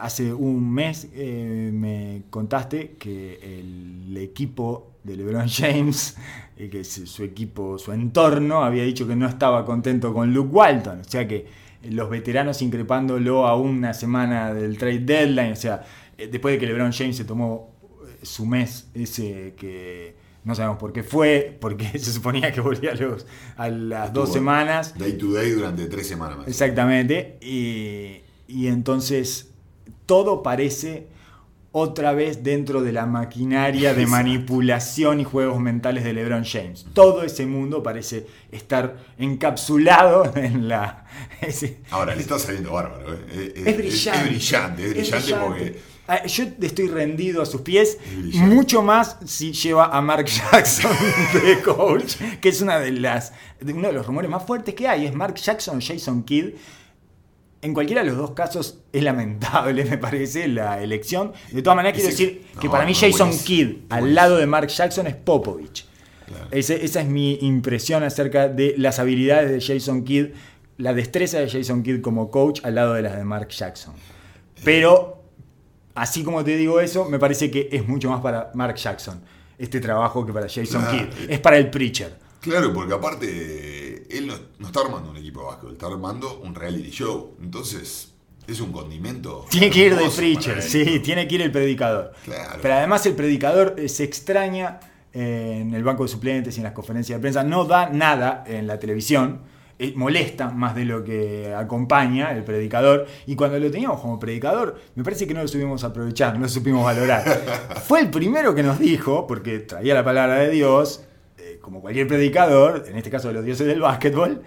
hace un mes eh, me contaste que el equipo de LeBron (laughs) James, eh, que su, equipo, su entorno, había dicho que no estaba contento con Luke Walton. O sea que los veteranos increpándolo a una semana del trade deadline. O sea, eh, después de que LeBron James se tomó eh, su mes, ese que no sabemos por qué fue, porque (laughs) se suponía que volvía a, los- a las dos semanas. Day to day durante tres semanas más. Exactamente. Y, y entonces todo parece otra vez dentro de la maquinaria de manipulación y juegos mentales de LeBron James. Todo ese mundo parece estar encapsulado en la... (laughs) ese- Ahora, le está saliendo bárbaro. ¿eh? Es, es brillante. Es, brillante, es brillante brillante. porque. Ah, Yo estoy rendido a sus pies, mucho más si lleva a Mark (laughs) Jackson de coach, que es una de las, uno de los rumores más fuertes que hay, es Mark Jackson, Jason Kidd. En cualquiera de los dos casos es lamentable, (laughs) me parece, la elección. De todas maneras, quiero decir no, que para mí no, Jason buenísimo, Kidd, al lado de Mark Jackson, es Popovich. Claro. Ese- esa es mi impresión acerca de las habilidades de Jason Kidd, la destreza de Jason Kidd como coach al lado de las de Mark Jackson. Pero, así como te digo eso, me parece que es mucho más para Mark Jackson este trabajo que para Jason Claro. Kidd. Es para el preacher. Claro, porque aparte, él no, no está armando un equipo de básquetbol, está armando un reality show. Entonces, es un condimento. Tiene que ir de preacher, sí, tiene que ir el predicador. Claro. Pero además el predicador se extraña en el banco de suplentes y en las conferencias de prensa, no da nada en la televisión, eh, molesta más de lo que acompaña el predicador, y cuando lo teníamos como predicador, me parece que no lo supimos aprovechar, no lo supimos valorar. (laughs) Fue el primero que nos dijo, porque traía la palabra de Dios, como cualquier predicador, en este caso de los dioses del básquetbol,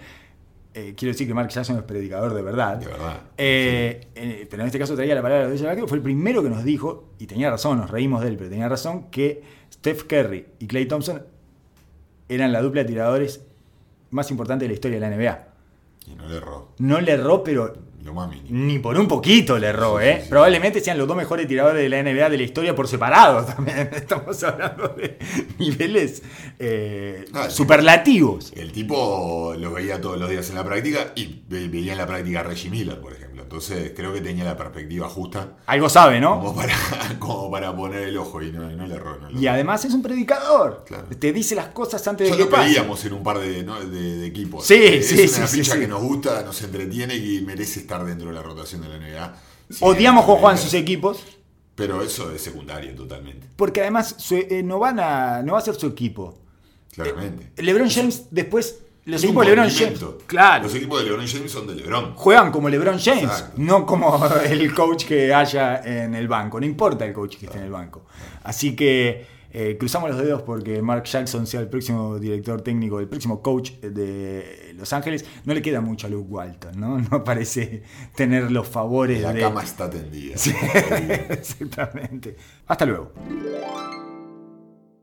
eh, quiero decir que Mark Jackson es predicador de verdad. De verdad. Eh, eh, pero en este caso traía la palabra de básquetbol, fue el primero que nos dijo, y tenía razón, nos reímos de él, pero tenía razón, que Steph Curry y Clay Thompson eran la dupla de tiradores más importante de la historia de la NBA. Y no le erró. No le erró, pero Lo más mínimo. ni por un poquito le erró, Sí, ¿eh? sí, sí. Probablemente sean los dos mejores tiradores de la NBA de la historia por separado (laughs) también. Estamos hablando de niveles eh, Ah, superlativos. El tipo los veía todos los días en la práctica y ve- veía en la práctica a Reggie Miller, por ejemplo. Entonces creo que tenía la perspectiva justa Algo sabe, ¿no? como, para, (laughs) como para poner el ojo y no, no le erró. no Y erró. además es un predicador. Claro. Te dice las cosas antes de que lo pasen. veíamos en un par de, ¿no? de- de equipos. Sí, es sí, una ficha que nos gusta, nos entretiene y merece estar dentro de la rotación de la NBA. Sí, Odiamos con Juan sus equipos. Pero eso es secundario totalmente, Porque además su- eh, no, van a, no va a ser su equipo. claramente. LeBron James después. Los equipos de LeBron James. Claro. Los equipos de LeBron James son de LeBron. Juegan como LeBron James, Exacto. no como (laughs) el coach que haya en el banco. No importa el coach que esté en el banco. Así que eh, cruzamos los dedos porque Mark Jackson sea el próximo director técnico, el próximo coach de Los Ángeles. No le queda mucho a Luke Walton, ¿no? (laughs) No parece tener los favores La de. cama está tendida. (laughs) Exactamente. Hasta luego.